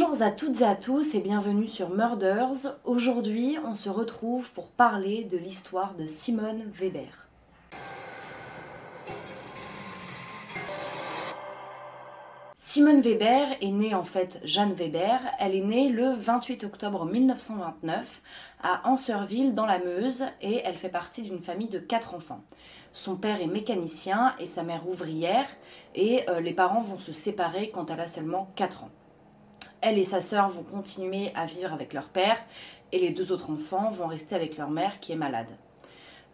Bonjour à toutes et à tous et bienvenue sur Murders. Aujourd'hui, on se retrouve pour parler de l'histoire de Simone Weber. Simone Weber est née en fait Jeanne Weber. Elle est née le 28 octobre 1929 à Anserville dans la Meuse et elle fait partie d'une famille de quatre enfants. Son père est mécanicien et sa mère ouvrière et euh, les parents vont se séparer quand elle a seulement 4 ans. Elle et sa sœur vont continuer à vivre avec leur père et les deux autres enfants vont rester avec leur mère qui est malade.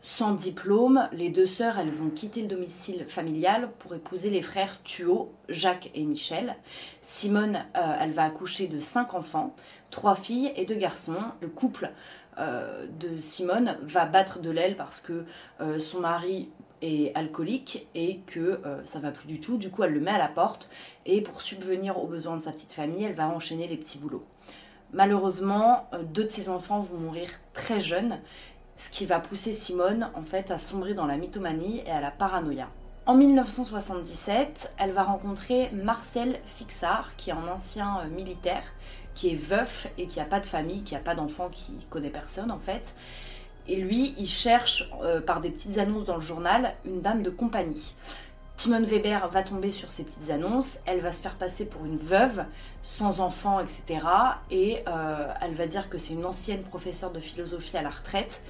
Sans diplôme, les deux sœurs elles vont quitter le domicile familial pour épouser les frères Thuot, Jacques et Michel. Simone, euh, elle va accoucher de cinq enfants, trois filles et deux garçons. Le couple euh, de Simone va battre de l'aile parce que euh, son mari alcoolique et que ça va plus du tout. Du coup, elle le met à la porte et pour subvenir aux besoins de sa petite famille, elle va enchaîner les petits boulots. Malheureusement, deux de ses enfants vont mourir très jeunes ce qui va pousser Simone en fait à sombrer dans la mythomanie et à la paranoïa. En 1977, elle va rencontrer Marcel Fixard, qui est un ancien euh, militaire, qui est veuf et qui n'a pas de famille, qui n'a pas d'enfant, qui connaît personne en fait. Et lui, il cherche euh, par des petites annonces dans le journal une dame de compagnie. Simone Weber va tomber sur ces petites annonces, elle va se faire passer pour une veuve, sans enfant, etc. Et euh, elle va dire que c'est une ancienne professeure de philosophie à la retraite.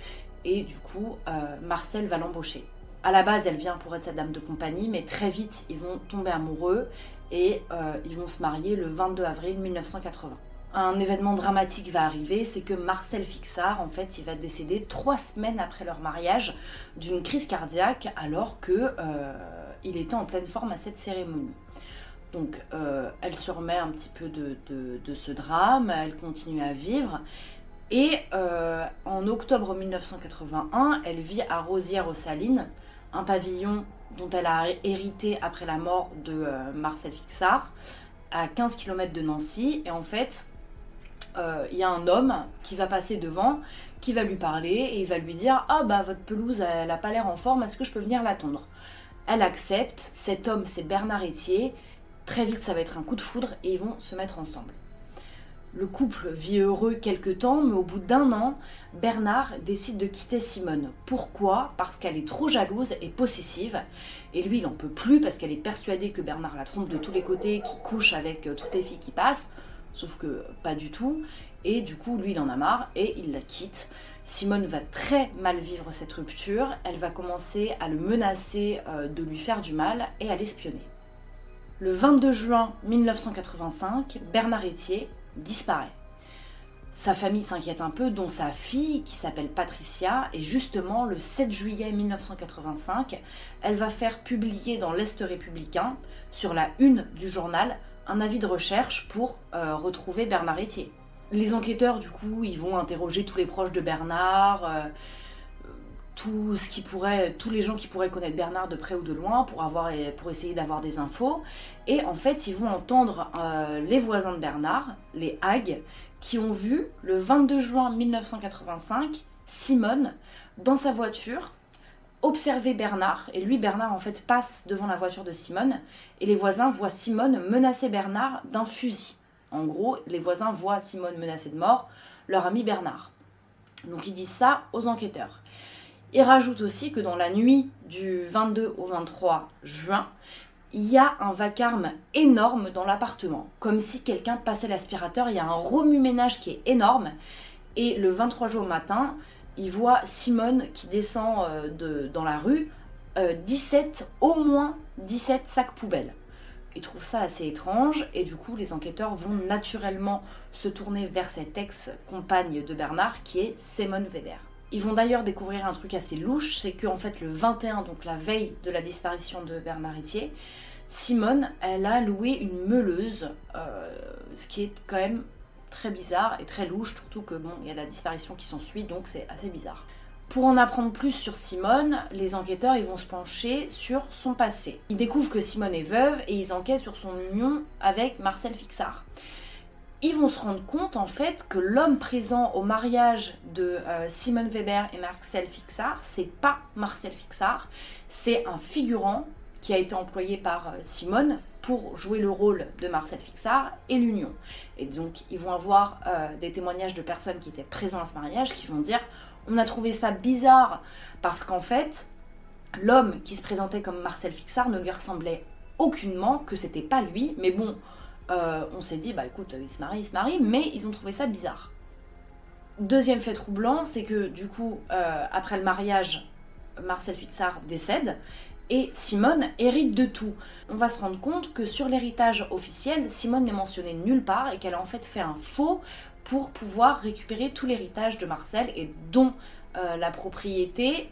Et du coup, euh, Marcel va l'embaucher. À la base, elle vient pour être sa dame de compagnie, mais très vite, ils vont tomber amoureux et ils vont se marier le 22 avril 1980 un événement dramatique va arriver, c'est que Marcel Fixard, en fait, il va décéder trois semaines après leur mariage d'une crise cardiaque, alors que il était en pleine forme à cette cérémonie. Donc euh, elle se remet un petit peu de, ce drame, elle continue à vivre. Et euh, en octobre 1981, elle vit à Rosières-aux-Salines, un pavillon dont elle a hérité après la mort de euh, Marcel Fixard, à 15 km de Nancy. Et en fait, il y a un homme qui va passer devant, qui va lui parler et il va lui dire Ah bah votre pelouse, elle n'a pas l'air en forme, est-ce que je peux venir la tondre? Elle accepte, cet homme c'est Bernard Etier, très vite ça va être un coup de foudre et ils vont se mettre ensemble. Le couple vit heureux quelques temps, mais au bout d'un an, Bernard décide de quitter Simone. Pourquoi? Parce qu'elle est trop jalouse et possessive. Et lui, il n'en peut plus parce qu'elle est persuadée que Bernard la trompe de tous les côtés, qu'il couche avec euh, toutes les filles qui passent. Sauf que pas du tout. Et du coup, lui, il en a marre et il la quitte. Simone va très mal vivre cette rupture, elle va commencer à le menacer euh, de lui faire du mal et à l'espionner. Le 22 juin 1985, Bernard Etier disparaît. Sa famille s'inquiète un peu, dont sa fille qui s'appelle Patricia, et justement le 7 juillet 1985, elle va faire publier dans l'Est républicain, sur la une du journal, un avis de recherche pour euh, retrouver Bernard Etier les enquêteurs, du coup, ils vont interroger tous les proches de Bernard, euh, tous les gens qui pourraient connaître Bernard de près ou de loin pour, avoir, pour essayer d'avoir des infos. Et en fait, ils vont entendre euh, les voisins de Bernard, les Hagues, qui ont vu le 22 juin 1985 Simone dans sa voiture observer Bernard. Et lui, Bernard, en fait, passe devant la voiture de Simone. Et les voisins voient Simone menacer Bernard d'un fusil. En gros, les voisins voient Simone menacée de mort, leur ami Bernard. Donc ils disent ça aux enquêteurs. Ils rajoutent aussi que dans la nuit du 22 au 23 juin, il y a un vacarme énorme dans l'appartement, comme si quelqu'un passait l'aspirateur, il y a un remue-ménage qui est énorme. Et le 23 juin au matin, ils voient Simone qui descend euh, dans la rue, 17, euh, au moins 17 sacs poubelles ils trouvent ça assez étrange et du coup les enquêteurs vont naturellement se tourner vers cette ex-compagne de Bernard qui est Simone Weber. Ils vont d'ailleurs découvrir un truc assez louche, c'est qu'en fait le 21, donc la veille de la disparition de Bernard Etier, Simone, elle a loué une meuleuse, euh, ce qui est quand même très bizarre et très louche, surtout que bon, il y a la disparition qui s'ensuit, donc c'est assez bizarre. Pour en apprendre plus sur Simone, les enquêteurs ils vont se pencher sur son passé. Ils découvrent que Simone est veuve et ils enquêtent sur son union avec Marcel Fixard. Ils vont se rendre compte en fait que l'homme présent au mariage de euh, Simone Weber et Marcel Fixard, c'est pas Marcel Fixard, c'est un figurant qui a été employé par euh, Simone pour jouer le rôle de Marcel Fixard et l'union. Et donc ils vont avoir euh, des témoignages de personnes qui étaient présentes à ce mariage qui vont dire on a trouvé ça bizarre parce qu'en fait l'homme qui se présentait comme Marcel Fixard ne lui ressemblait aucunement, que c'était pas lui, mais bon, euh, on s'est dit, bah écoute, il se marie, il se marie, mais ils ont trouvé ça bizarre. Deuxième fait troublant, c'est que du coup, après le mariage, Marcel Fixard décède et Simone hérite de tout. On va se rendre compte que sur l'héritage officiel, Simone n'est mentionnée nulle part et qu'elle a en fait fait un faux pour pouvoir récupérer tout l'héritage de Marcel et dont euh, la propriété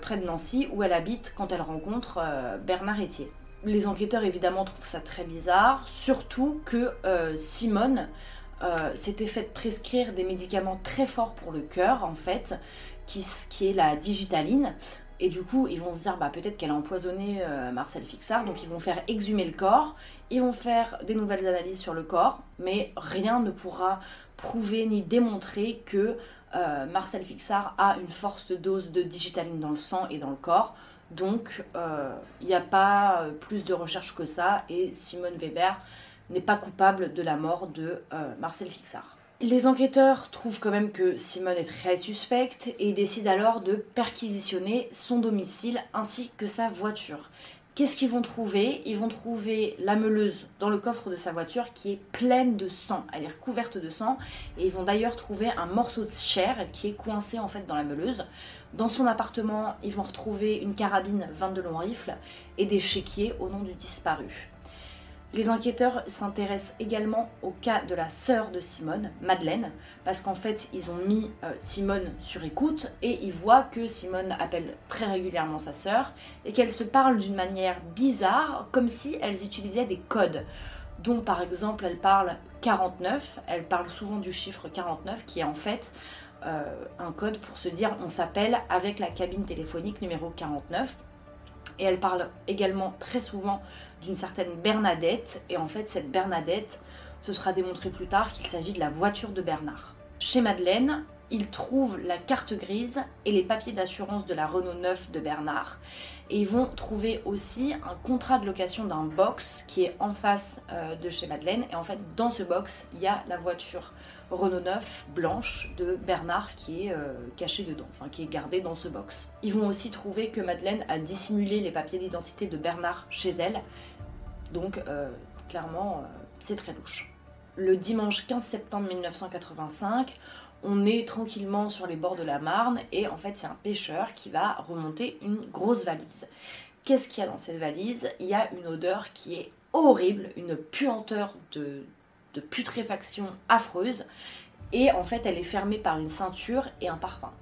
près de Nancy où elle habite quand elle rencontre Bernard Etier les enquêteurs évidemment trouvent ça très bizarre, surtout que euh, Simone euh, s'était fait prescrire des médicaments très forts pour le cœur en fait, qui, est la digitaline. Et du coup, ils vont se dire bah, peut-être qu'elle a empoisonné euh, Marcel Fixard, donc ils vont faire exhumer le corps, ils vont faire des nouvelles analyses sur le corps, mais rien ne pourra prouver ni démontrer que Marcel Fixard a une forte dose de digitaline dans le sang et dans le corps. Donc, il euh, n'y a pas euh, plus de recherche que ça, et Simone Weber n'est pas coupable de la mort de euh, Marcel Fixard. Les enquêteurs trouvent quand même que Simone est très suspecte et décident alors de perquisitionner son domicile ainsi que sa voiture. Qu'est-ce qu'ils vont trouver? Ils vont trouver la meuleuse dans le coffre de sa voiture qui est pleine de sang. Elle est recouverte de sang. Et ils vont d'ailleurs trouver un morceau de chair qui est coincé en fait dans la meuleuse. Dans son appartement, ils vont retrouver une carabine 22 long rifle et des chéquiers au nom du disparu. Les enquêteurs s'intéressent également au cas de la sœur de Simone, Madeleine, parce qu'en fait, ils ont mis euh, Simone sur écoute et ils voient que Simone appelle très régulièrement sa sœur et qu'elle se parle d'une manière bizarre, comme si elles utilisaient des codes. dont par exemple, elle parle 49, elle parle souvent du chiffre 49, qui est en fait euh, un code pour se dire on s'appelle avec la cabine téléphonique numéro 49. Et elle parle également très souvent d'une certaine Bernadette. Et en fait, cette Bernadette, ce sera démontré plus tard qu'il s'agit de la voiture de Bernard. Chez Madeleine, ils trouvent la carte grise et les papiers d'assurance de la Renault 9 de Bernard. Et ils vont trouver aussi un contrat de location d'un box qui est en face euh, de chez Madeleine. Et en fait, dans ce box, il y a la voiture Renault 9 blanche de Bernard qui est euh, cachée dedans, enfin qui est gardée dans ce box. Ils vont aussi trouver que Madeleine a dissimulé les papiers d'identité de Bernard chez elle. Donc, euh, clairement, c'est très louche. Le dimanche 15 septembre 1985, on est tranquillement sur les bords de la Marne et en fait, c'est un pêcheur qui va remonter une grosse valise. Qu'est-ce qu'il y a dans cette valise? Il y a une odeur qui est horrible, une puanteur de, putréfaction affreuse et en fait, elle est fermée par une ceinture et un parfum.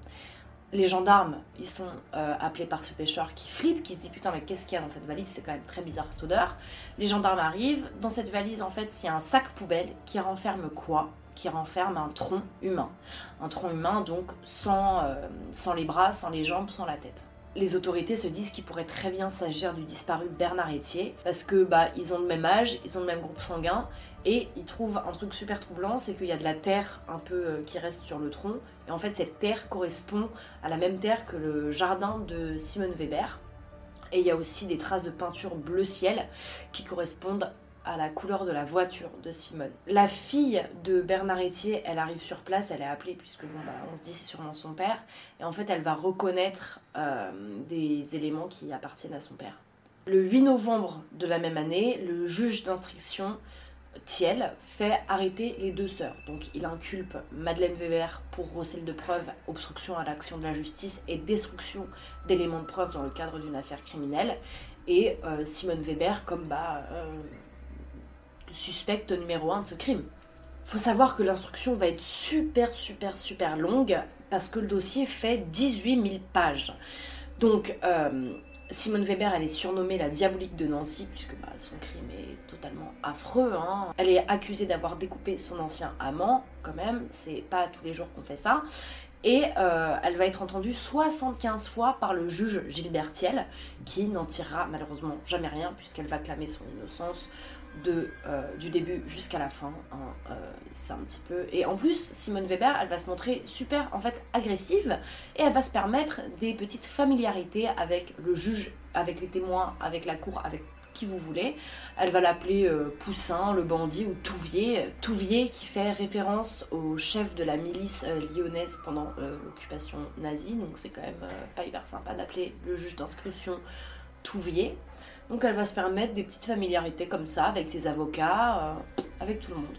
Les gendarmes, ils sont euh, appelés par ce pêcheur qui flippe, qui se dit putain mais qu'est-ce qu'il y a dans cette valise? C'est quand même très bizarre cette odeur. Les gendarmes arrivent. Dans cette valise, en fait, il y a un sac poubelle qui renferme quoi? Qui renferme un tronc humain. Un tronc humain, donc sans, euh, sans les bras, sans les jambes, sans la tête les autorités se disent qu'il pourrait très bien s'agir du disparu Bernard Etier parce que bah ils ont le même âge, ils ont le même groupe sanguin et ils trouvent un truc super troublant, c'est qu'il y a de la terre un peu euh, qui reste sur le tronc et en fait cette terre correspond à la même terre que le jardin de Simone Weber. Et il y a aussi des traces de peinture bleu ciel qui correspondent à la couleur de la voiture de Simone. La fille de Bernard Etier, elle arrive sur place, elle est appelée puisque bon, bah, on se dit c'est sûrement son père, et en fait elle va reconnaître euh, des éléments qui appartiennent à son père. Le 8 novembre de la même année, le juge d'instruction Thiel fait arrêter les deux sœurs. Donc il inculpe Madeleine Weber pour recel de preuves, obstruction à l'action de la justice et destruction d'éléments de preuve dans le cadre d'une affaire criminelle. Et euh, Simone Weber comme bah, euh, suspecte numéro un de ce crime. Faut savoir que l'instruction va être super, super, super longue parce que le dossier fait 18 000 pages. Donc, euh, Simone Weber, elle est surnommée la diabolique de Nancy, puisque bah, son crime est totalement affreux. Hein. Elle est accusée d'avoir découpé son ancien amant, quand même, c'est pas tous les jours qu'on fait ça. Et euh, elle va être entendue 75 fois par le juge Gilbert Thiel, qui n'en tirera malheureusement jamais rien, puisqu'elle va clamer son innocence euh, du début jusqu'à la fin. Hein, euh, c'est un petit peu. Et en plus, Simone Weber, elle va se montrer super en fait agressive et elle va se permettre des petites familiarités avec le juge avec les témoins, avec la cour, avec qui vous voulez. Elle va l'appeler euh, Poussin, le bandit ou Touvier. Touvier qui fait référence au chef de la milice lyonnaise pendant l'occupation nazie. Donc c'est quand même pas hyper sympa d'appeler le juge d'instruction Touvier. Donc elle va se permettre des petites familiarités comme ça avec ses avocats, avec tout le monde.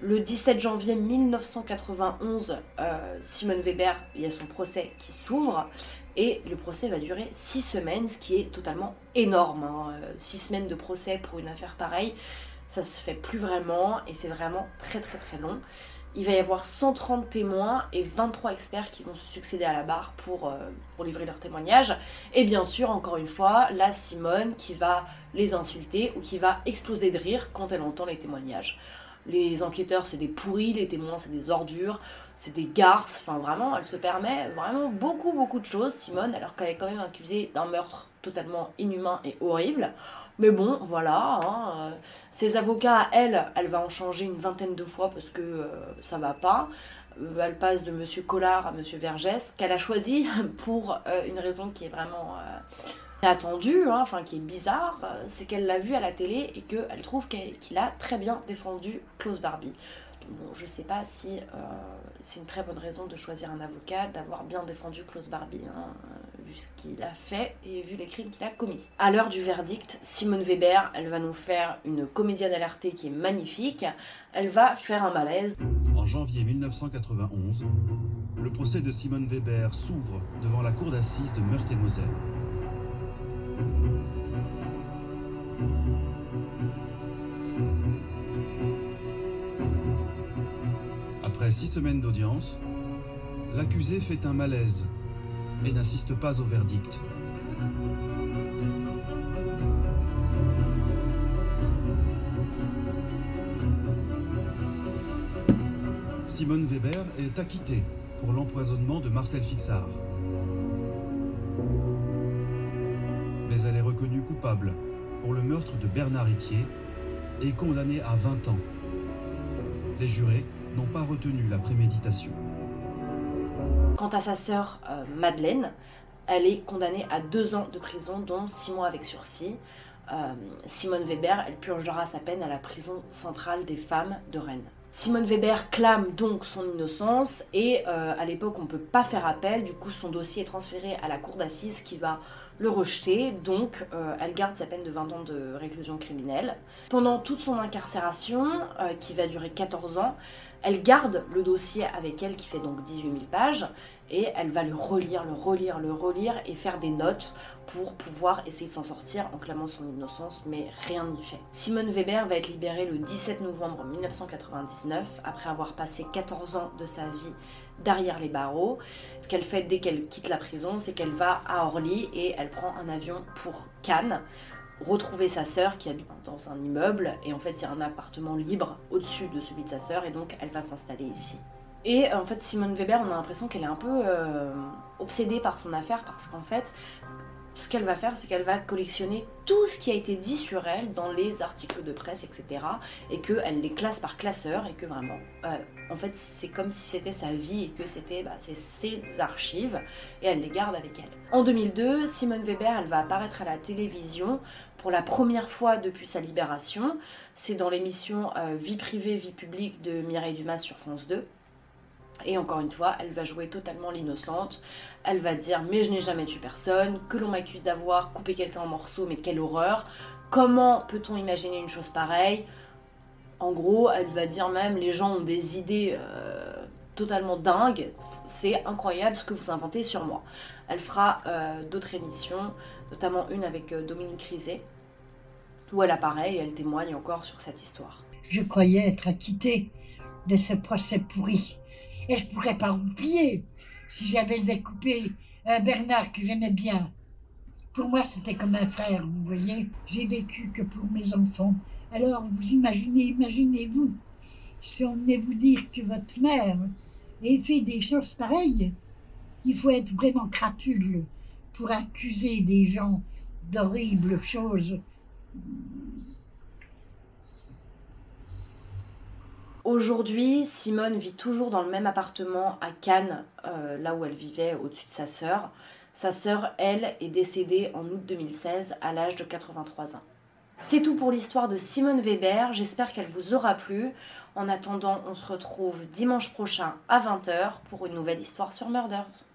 Le 17 janvier 1991, Simone Weber, il y a son procès qui s'ouvre. Et le procès va durer six semaines, ce qui est totalement énorme. Hein. Six semaines de procès pour une affaire pareille, ça se fait plus vraiment et c'est vraiment très très très long. Il va y avoir 130 témoins et 23 experts qui vont se succéder à la barre pour, euh, pour livrer leurs témoignages. Et bien sûr, encore une fois, la Simone qui va les insulter ou qui va exploser de rire quand elle entend les témoignages. Les enquêteurs, c'est des pourris, les témoins, c'est des ordures c'est des garces, enfin vraiment, elle se permet vraiment beaucoup beaucoup de choses, Simone, alors qu'elle est quand même accusée d'un meurtre totalement inhumain et horrible. Mais bon, voilà, hein, euh, ses avocats, elle, elle va en changer une vingtaine de fois parce que euh, ça va pas. Euh, elle passe de Monsieur Collard à Monsieur Vergès, qu'elle a choisi pour une raison qui est vraiment attendue, hein, enfin qui est bizarre, c'est qu'elle l'a vu à la télé et qu'elle trouve qu'il a très bien défendu Klaus Barbie. Bon, je sais pas si euh, c'est une très bonne raison de choisir un avocat, d'avoir bien défendu Klaus Barbie, hein, vu ce qu'il a fait et vu les crimes qu'il a commis. À l'heure du verdict, Simone Weber, elle va nous faire une comédie alertée qui est magnifique. Elle va faire un malaise. En janvier 1991, le procès de Simone Weber s'ouvre devant la cour d'assises de Meurthe-et-Moselle. Six semaines d'audience, l'accusé fait un malaise et n'insiste pas au verdict. Simone Weber est acquittée pour l'empoisonnement de Marcel Fixard. Mais elle est reconnue coupable pour le meurtre de Bernard Itier et condamnée à 20 ans. Les jurés n'ont pas retenu la préméditation. Quant à sa sœur euh, Madeleine, elle est condamnée à deux ans de prison, dont six mois avec sursis. Euh, Simone Weber, elle purgera sa peine à la prison centrale des femmes de Rennes. Simone Weber clame donc son innocence et euh, à l'époque on ne peut pas faire appel, du coup son dossier est transféré à la cour d'assises qui va le rejeter, donc elle garde sa peine de 20 ans de réclusion criminelle. Pendant toute son incarcération, qui va durer 14 ans, elle garde le dossier avec elle qui fait donc 18 000 pages et elle va le relire, le relire, le relire et faire des notes pour pouvoir essayer de s'en sortir en clamant son innocence, mais rien n'y fait. Simone Weber va être libérée le 17 novembre 1999 après avoir passé 14 ans de sa vie derrière les barreaux. Ce qu'elle fait dès qu'elle quitte la prison, c'est qu'elle va à Orly et elle prend un avion pour Cannes retrouver sa sœur qui habite dans un immeuble et en fait il y a un appartement libre au-dessus de celui de sa sœur et donc elle va s'installer ici. Et en fait Simone Weber on a l'impression qu'elle est un peu euh, obsédée par son affaire parce qu'en fait ce qu'elle va faire, c'est qu'elle va collectionner tout ce qui a été dit sur elle dans les articles de presse, etc. Et qu'elle les classe par classeur et que vraiment, euh, en fait, c'est comme si c'était sa vie et que c'était bah, ses archives et elle les garde avec elle. En 2002, Simone Weber, elle va apparaître à la télévision pour la première fois depuis sa libération. C'est dans l'émission euh, Vie privée, vie publique de Mireille Dumas sur France 2. Et encore une fois, elle va jouer totalement l'innocente. Elle va dire mais je n'ai jamais tué personne, que l'on m'accuse d'avoir coupé quelqu'un en morceaux, mais quelle horreur. Comment peut-on imaginer une chose pareille? En gros, elle va dire même les gens ont des idées euh, totalement dingues. C'est incroyable ce que vous inventez sur moi. Elle fera euh, d'autres émissions, notamment une avec euh, Dominique Rizet, où elle apparaît et elle témoigne encore sur cette histoire. Je croyais être acquittée de ce procès pourri et je pourrais pas oublier si j'avais découpé un Bernard que j'aimais bien. Pour moi, c'était comme un frère, vous voyez. J'ai vécu que pour mes enfants. Alors, vous imaginez, imaginez-vous, si on venait vous dire que votre mère ait fait des choses pareilles, il faut être vraiment crapule pour accuser des gens d'horribles choses. Aujourd'hui, Simone vit toujours dans le même appartement à Cannes, euh, là où elle vivait au-dessus de sa sœur. Sa sœur, elle, est décédée en août 2016 à l'âge de 83 ans. C'est tout pour l'histoire de Simone Weber, j'espère qu'elle vous aura plu. En attendant, on se retrouve dimanche prochain à 20h pour une nouvelle histoire sur Murders.